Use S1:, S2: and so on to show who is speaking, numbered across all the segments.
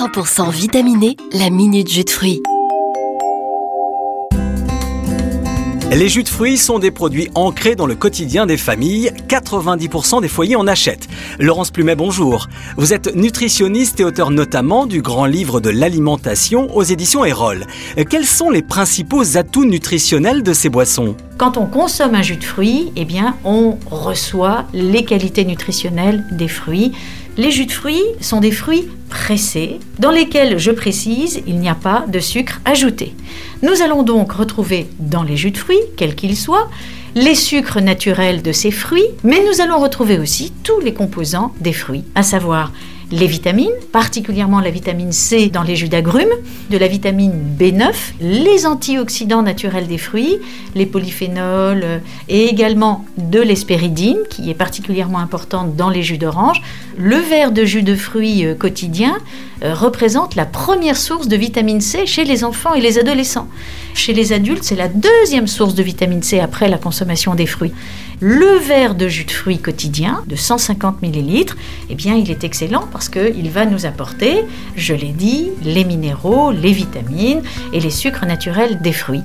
S1: 100% vitaminé, la minute jus de fruits.
S2: Les jus de fruits sont des produits ancrés dans le quotidien des familles. 90% des foyers en achètent. Laurence Plumet, bonjour. Vous êtes nutritionniste et auteur notamment du grand livre de l'alimentation aux éditions Erol. Quels sont les principaux atouts nutritionnels de ces boissons?
S3: Quand on consomme un jus de fruits, eh bien, on reçoit les qualités nutritionnelles des fruits. Les jus de fruits sont des fruits pressés dans lesquels, je précise, il n'y a pas de sucre ajouté. Nous allons donc retrouver dans les jus de fruits, quels qu'ils soient, les sucres naturels de ces fruits, mais nous allons retrouver aussi tous les composants des fruits, à savoir les vitamines, particulièrement la vitamine C dans les jus d'agrumes, de la vitamine B9, les antioxydants naturels des fruits, les polyphénols euh, et également de l'espéridine qui est particulièrement importante dans les jus d'orange. Le verre de jus de fruits euh, quotidien euh, représente la première source de vitamine C chez les enfants et les adolescents. Chez les adultes, c'est la deuxième source de vitamine C après la consommation des fruits. Le verre de jus de fruits quotidien de 150 ml, eh bien, il est excellent parce qu'il va nous apporter, je l'ai dit, les minéraux, les vitamines et les sucres naturels des fruits.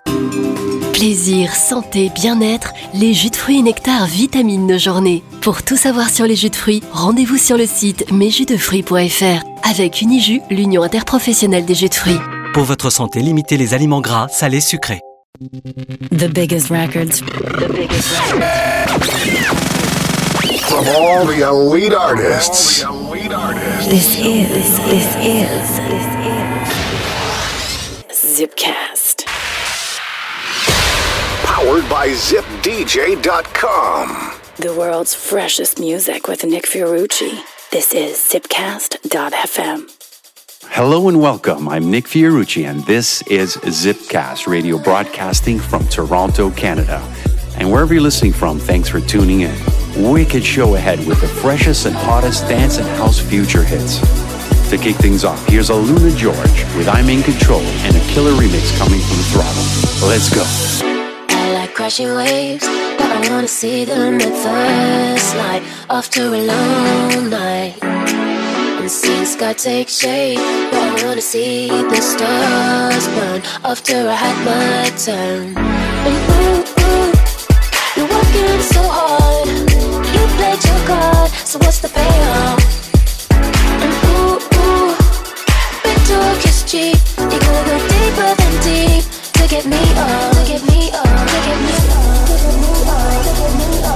S1: Plaisir, santé, bien-être, les jus de fruits et nectar vitamines nos journées. Pour tout savoir sur les jus de fruits, rendez-vous sur le site mesjusdefruits.fr avec Unijus, l'Union interprofessionnelle des jus de fruits.
S2: Pour votre santé, limitez les aliments gras, salés, sucrés.
S1: The biggest records. The biggest records.
S4: From all the elite artists.
S1: This is, this is, this is Zipcast.
S4: Powered by ZipDJ.com.
S1: The world's freshest music with Nick Fiorucci. This is Zipcast.fm.
S5: Hello and welcome. I'm Nick Fiorucci, and this is Zipcast, radio broadcasting from Toronto, Canada. And wherever you're listening from, thanks for tuning in. Wicked show ahead with the freshest and hottest dance and house future hits. To kick things off, here's AlunaGeorge with I'm in Control and a killer remix coming from Throttle. Let's go.
S6: I like crashing waves, but I wanna see them at first light a long night. And see sky take shape, I wanna see the stars burn. After I had my turn. And ooh, ooh, you're working so hard, you played your card, so what's the payoff? Ooh, ooh, big talk is you go deeper than deep to get me up, to get me up, to get me up, to get me up,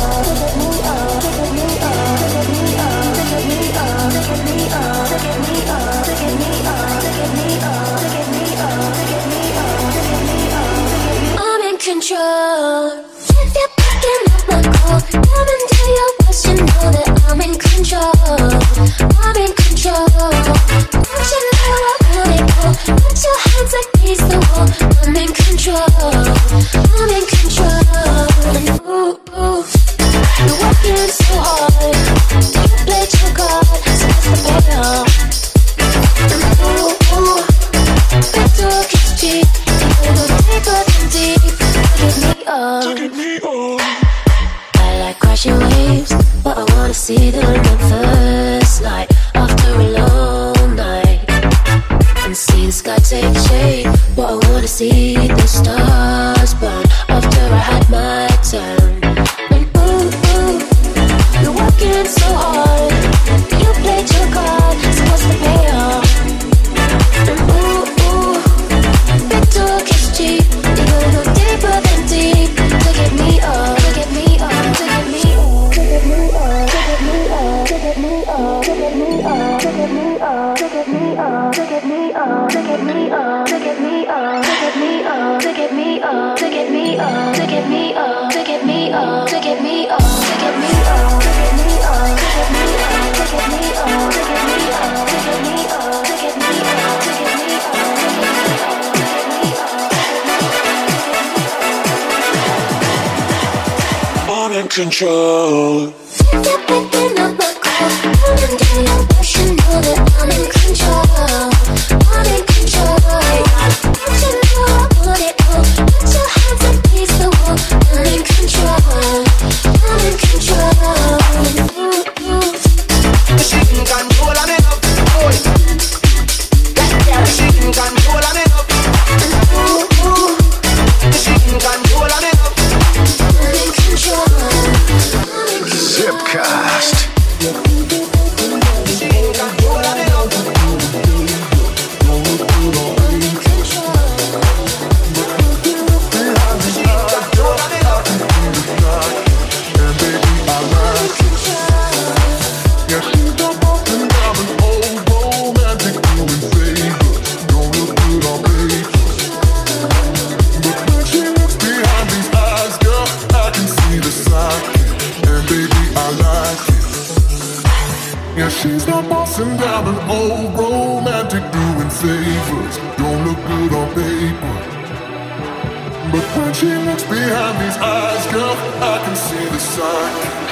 S6: If you're picking up my call, come and your. You know that I'm in control. I'm in control. Don't you know I it all? Put your hands the wall. I'm in control. I'm in control. Ooh, ooh, Crashing waves, but I wanna see them at first light after a long night. And see the sky take shape, but I wanna see the stars
S4: Nation. favors don't look good on paper. But when she looks behind these eyes, girl, I can see the sign.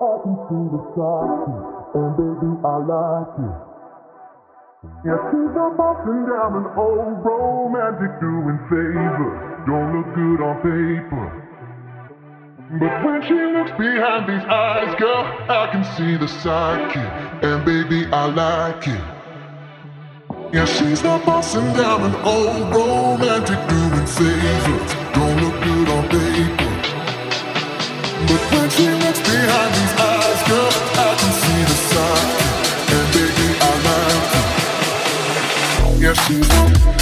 S4: up into the sky. And baby, I like it. Yeah, she's not bossing down an old romantic doing favors. Don't look good on paper. But when she looks behind these eyes, girl, I can see the sidekick. And baby, I like it. Yeah, she's not busting down an old romantic doing favors. Don't she's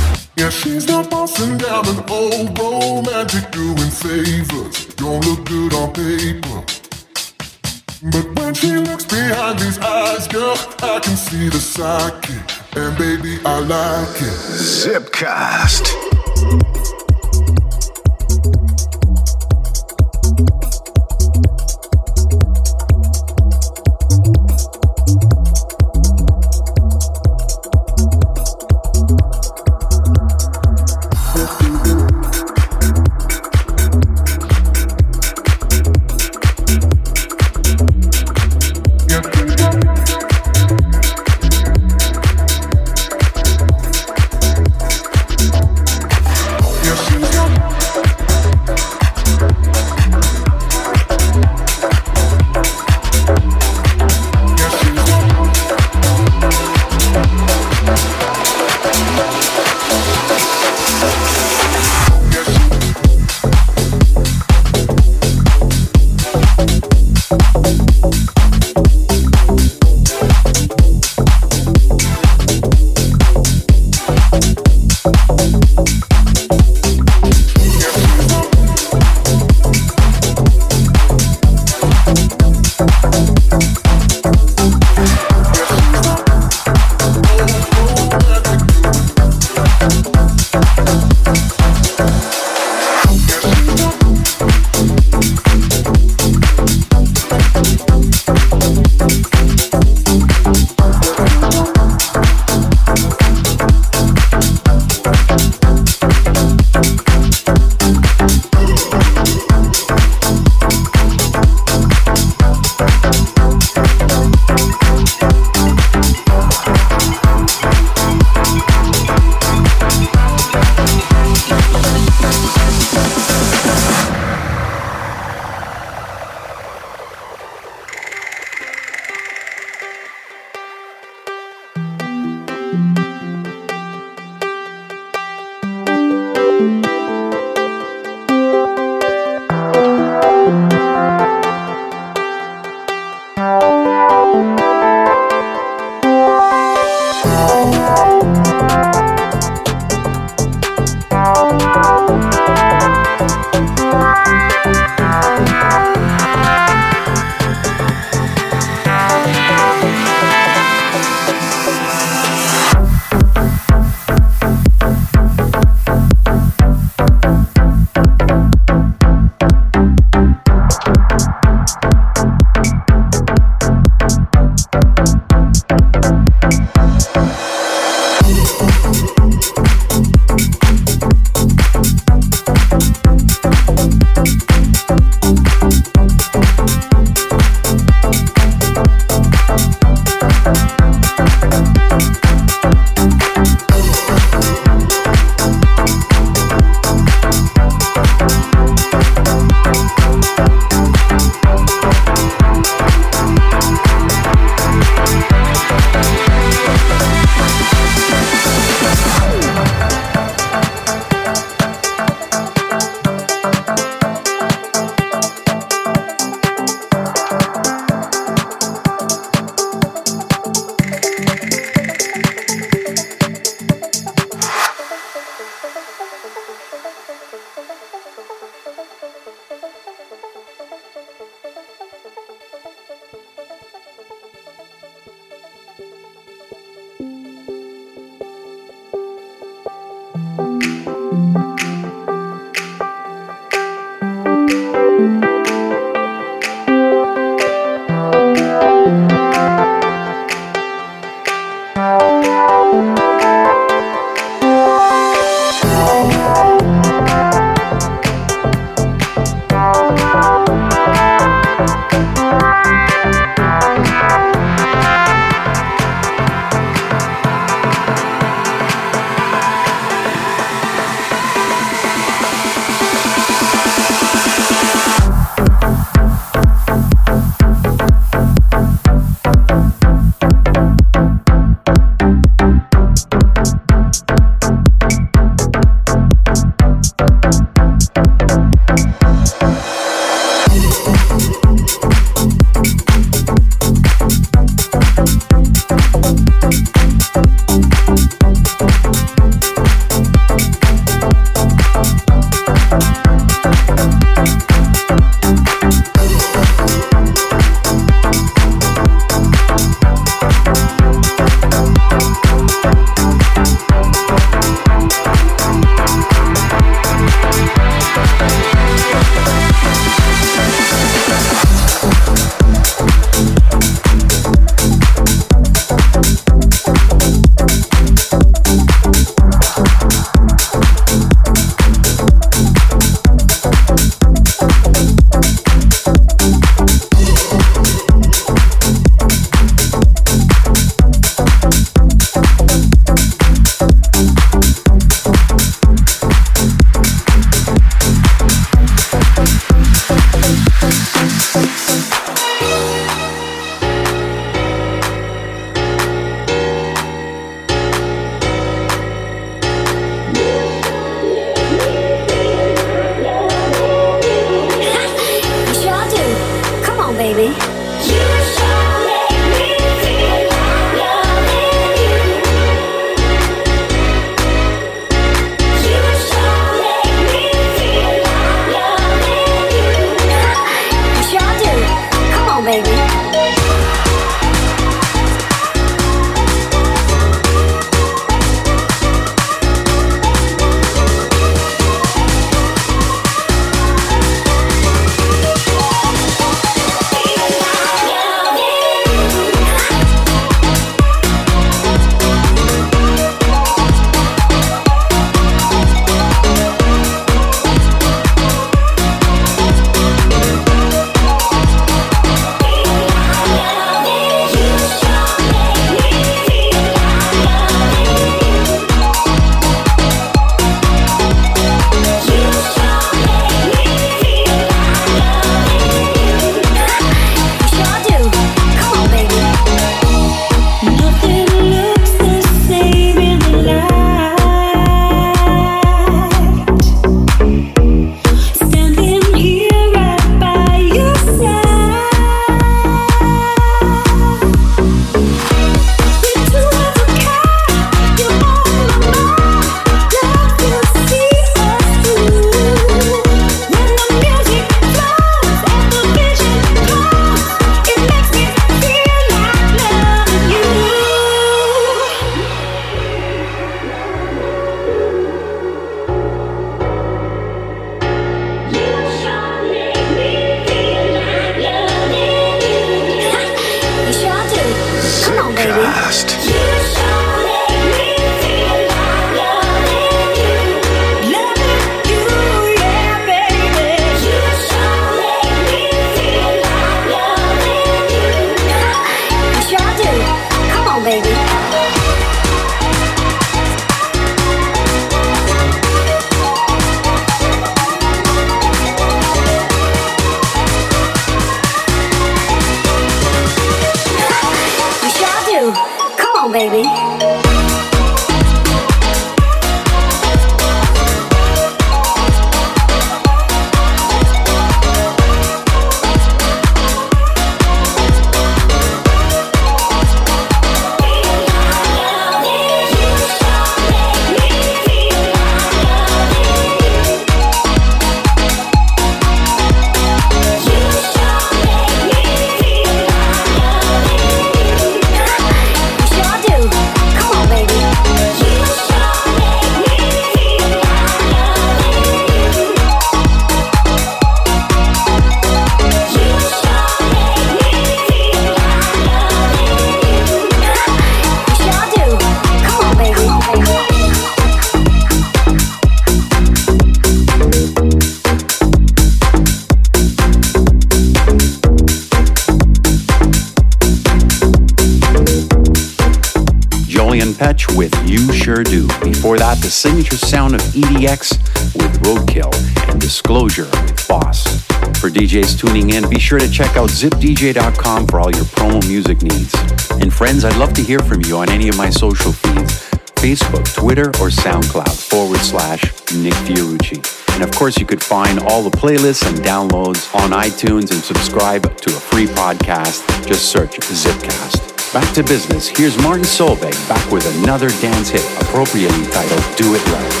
S5: DJs tuning in, be sure to check out zipdj.com for all your promo music needs. And friends, I'd love to hear from you on any of my social feeds Facebook, Twitter, or SoundCloud forward slash Nick Fiorucci. And of course, you could find all the playlists and downloads on iTunes and subscribe to a free podcast. Just search Zipcast. Back to business. Here's Martin Solveig back with another dance hit, appropriately titled Do It Right.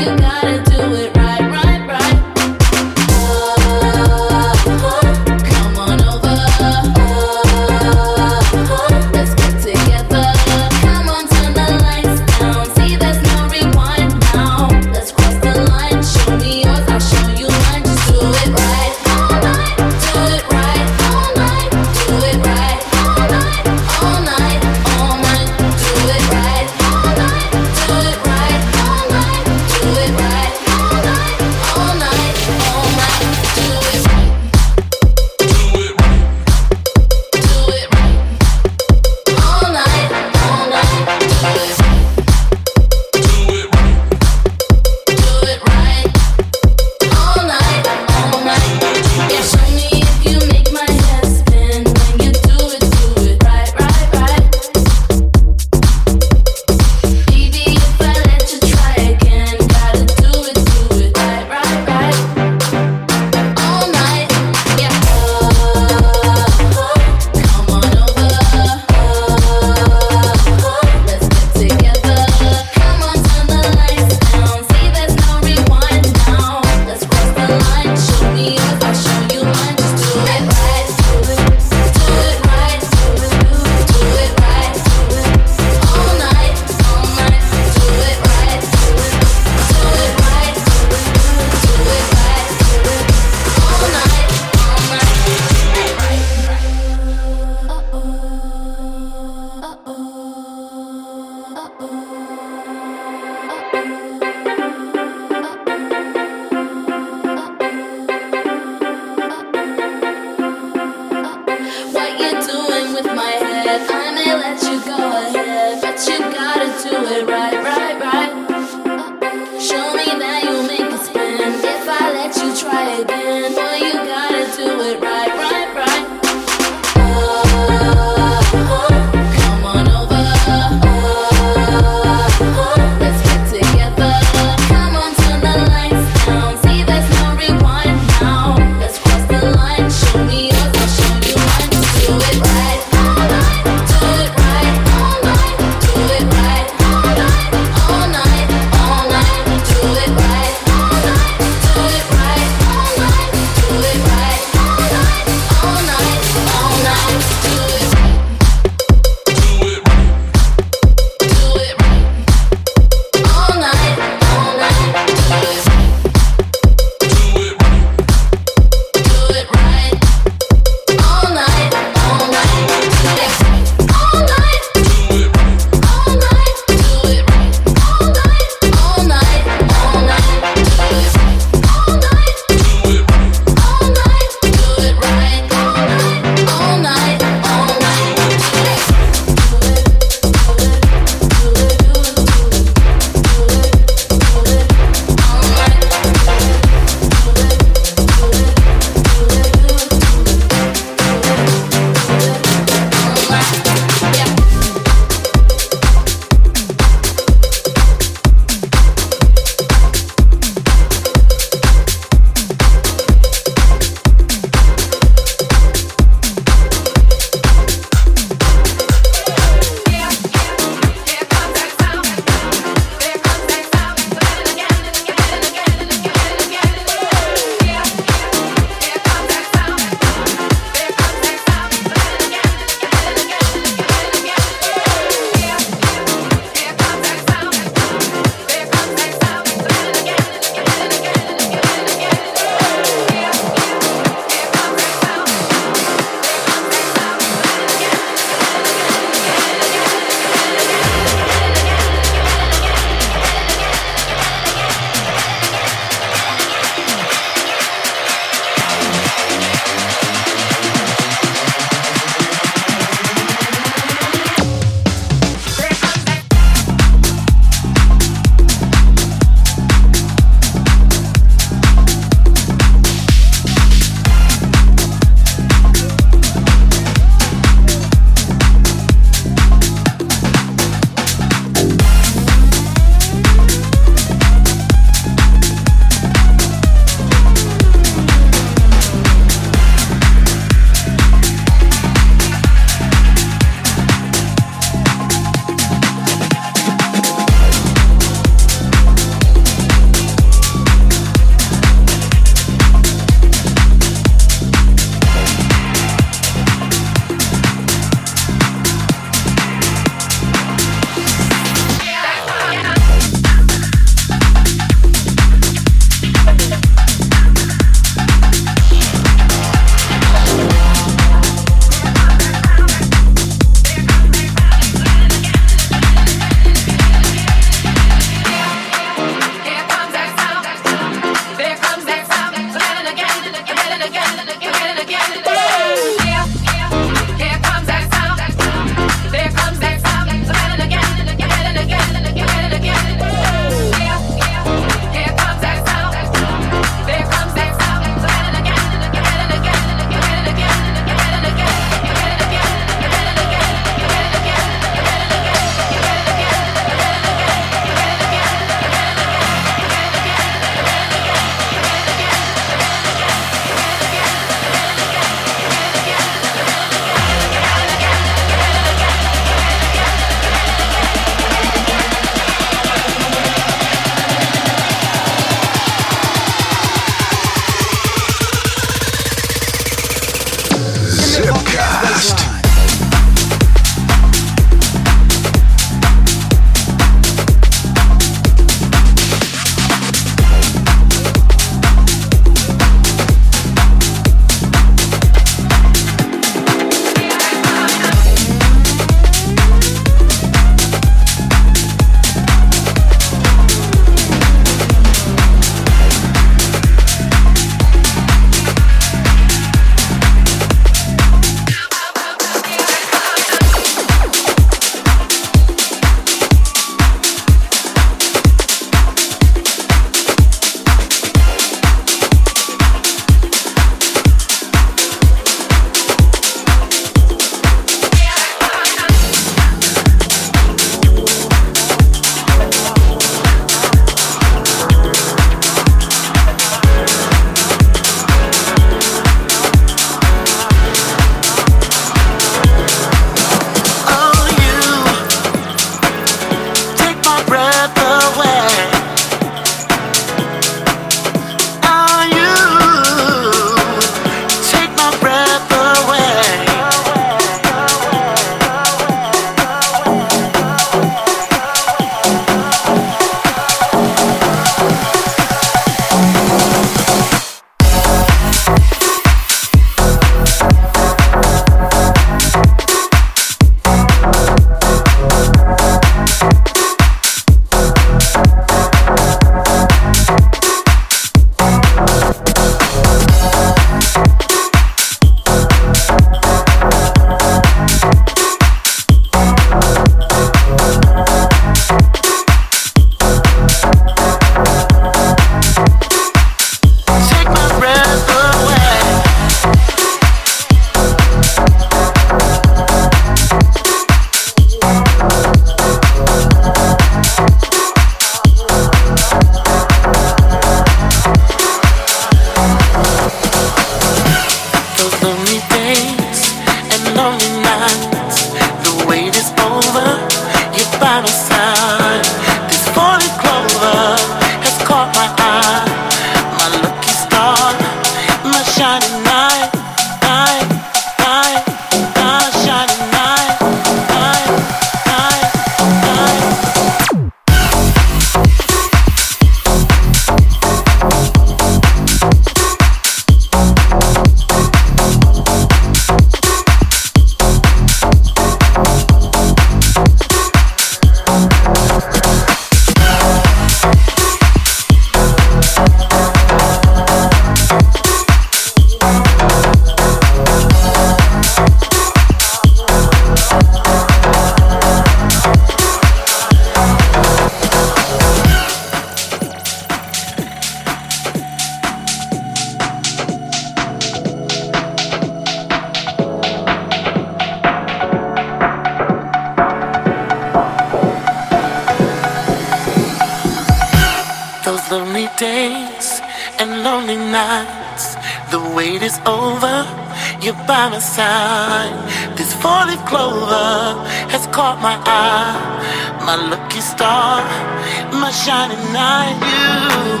S7: Shining knight. You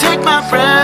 S7: take my breath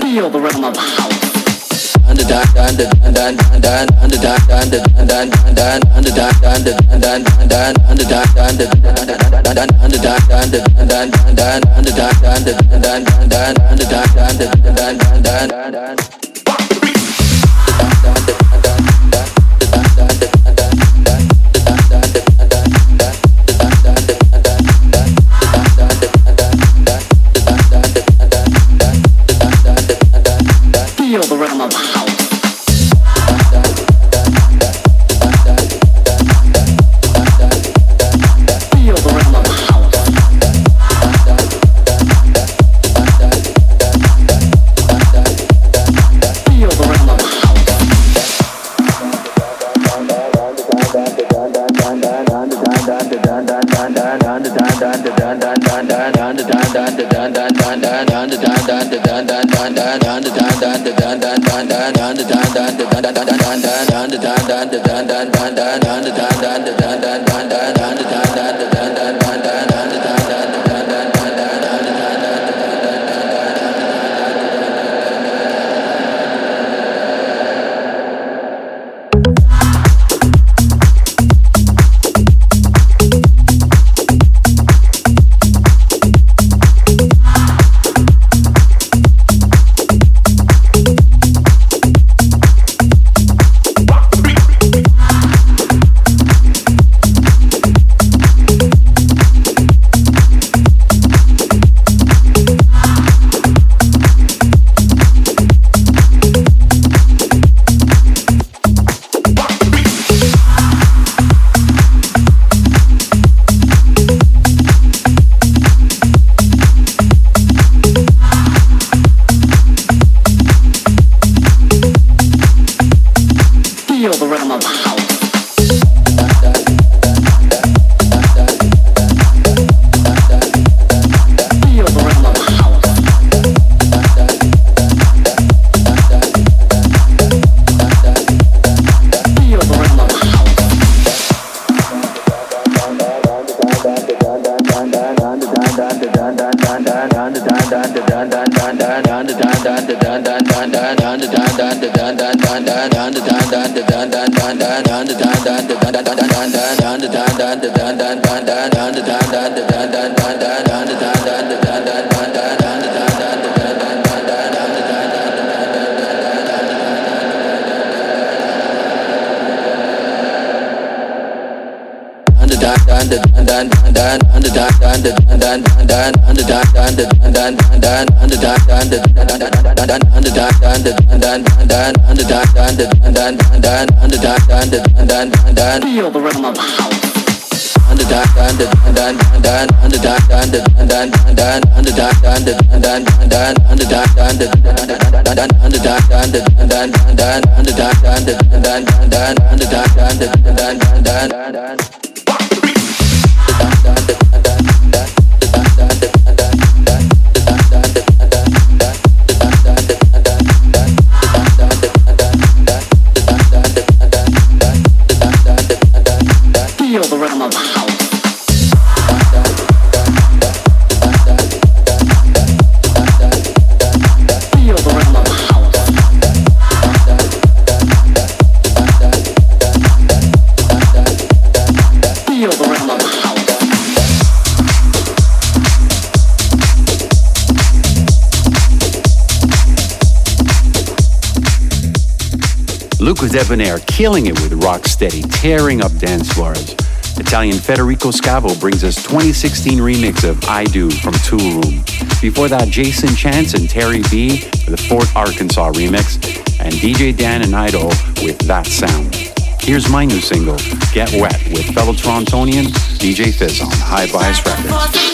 S7: Feel the rhythm of house down, down, down. Feel the rhythm of the house.
S8: Luca Debonaire killing it with Rocksteady, tearing up dance floors. Italian Federico Scavo brings us 2016 remix of I Do from Toolroom. Before that, Jason Chance and Terry B with the Fort Arkansas remix, and DJ Dan and Idol with That Sound. Here's my new single, Get Wet, with fellow Torontonian DJ Fizz on Hi-Bias Records.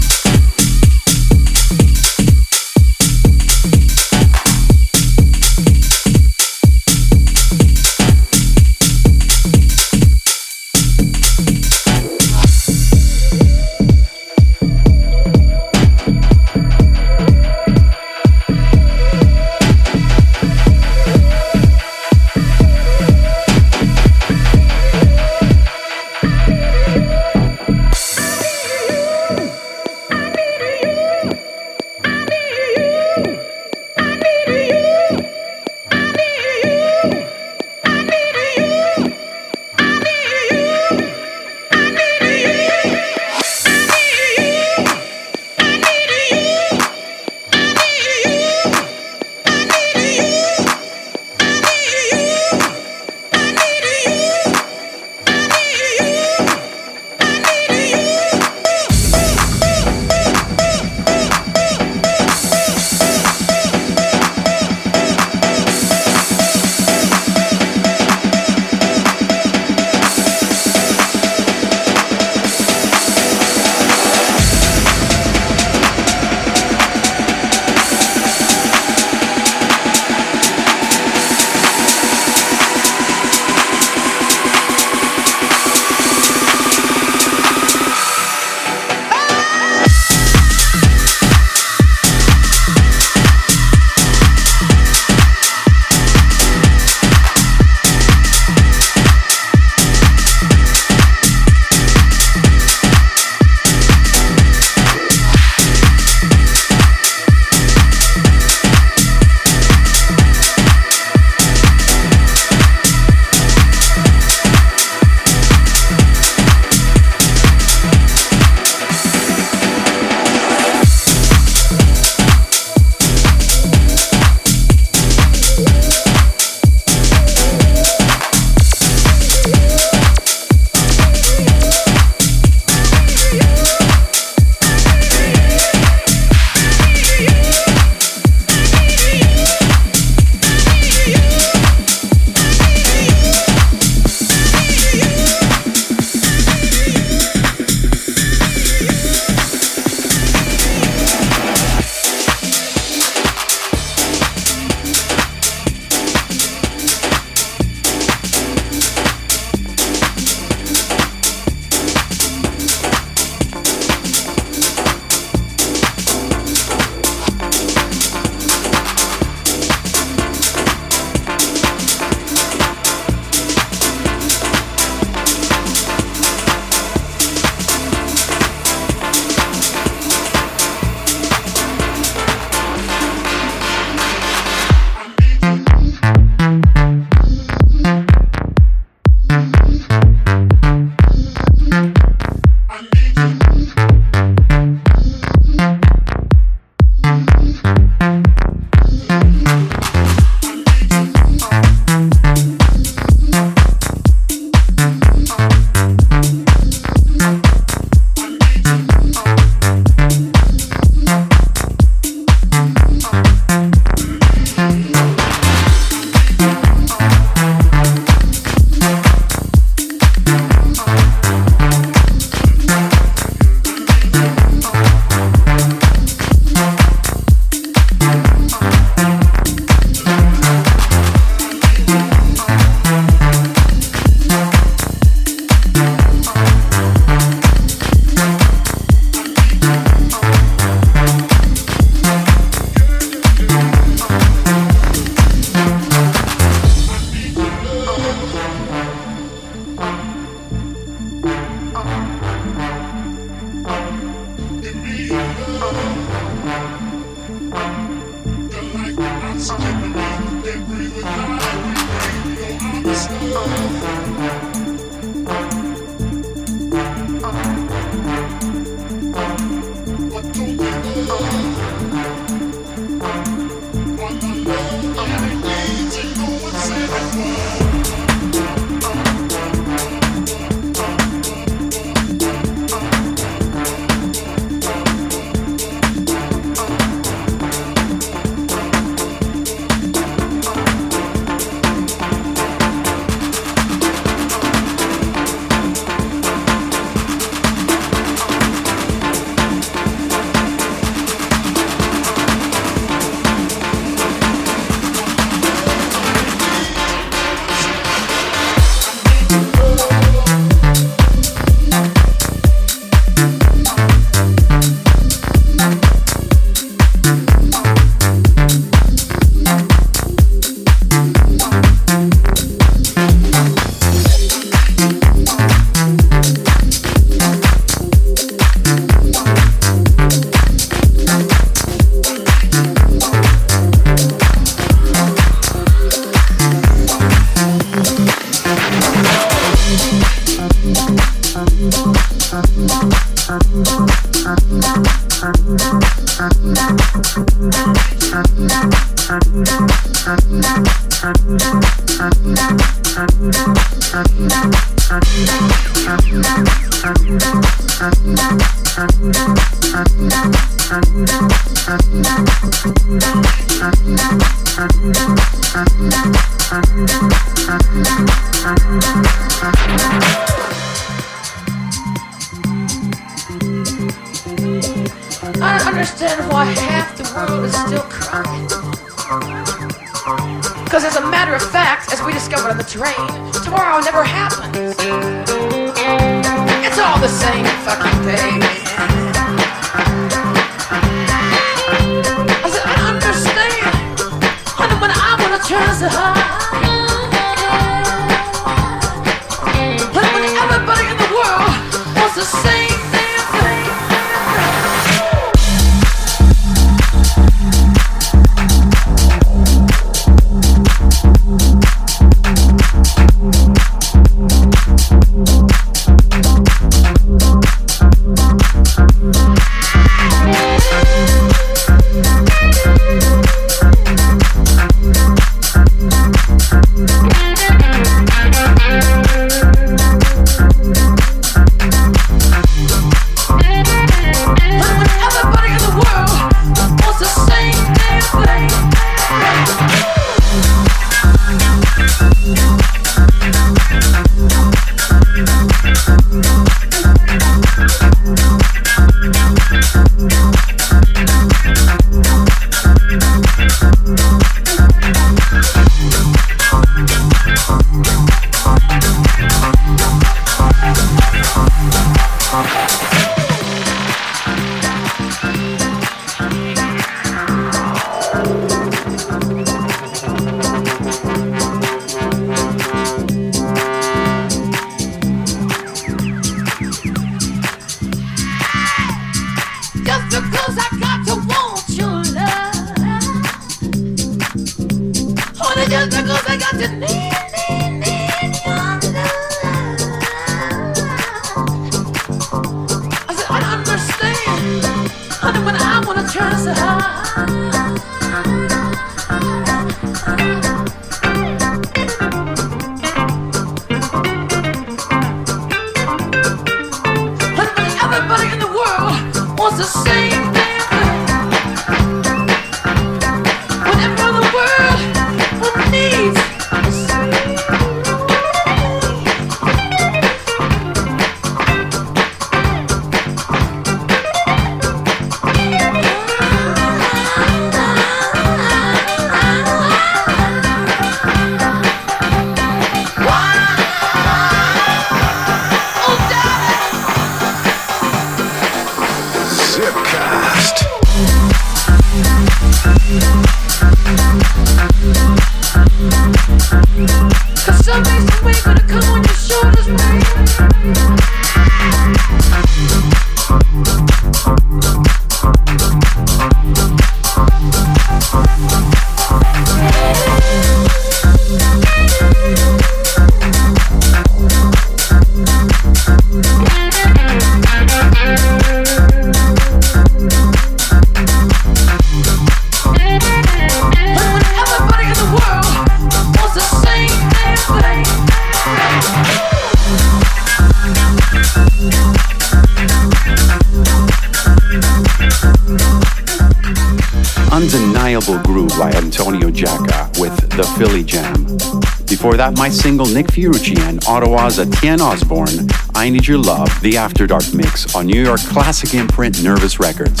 S8: Single Nick Fiorucci and Ottawa's Etienne Osborne, I Need Your Love, the After Dark mix on New York classic imprint Nervous Records.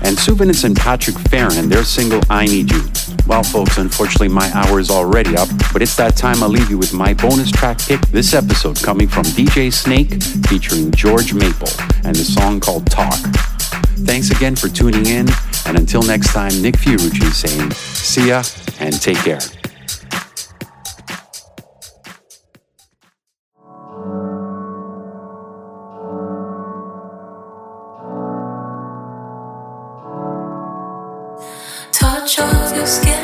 S8: And Souvenirs and Patrick Farron their single I Need You. Well, folks, unfortunately, my hour is already up, but it's that time I'll leave you with my bonus track pick this episode coming from DJ Snake featuring George Maple and the song called Talk. Thanks again for tuning in, and until next time, Nick Fiorucci saying, see ya and take care.
S9: Skin,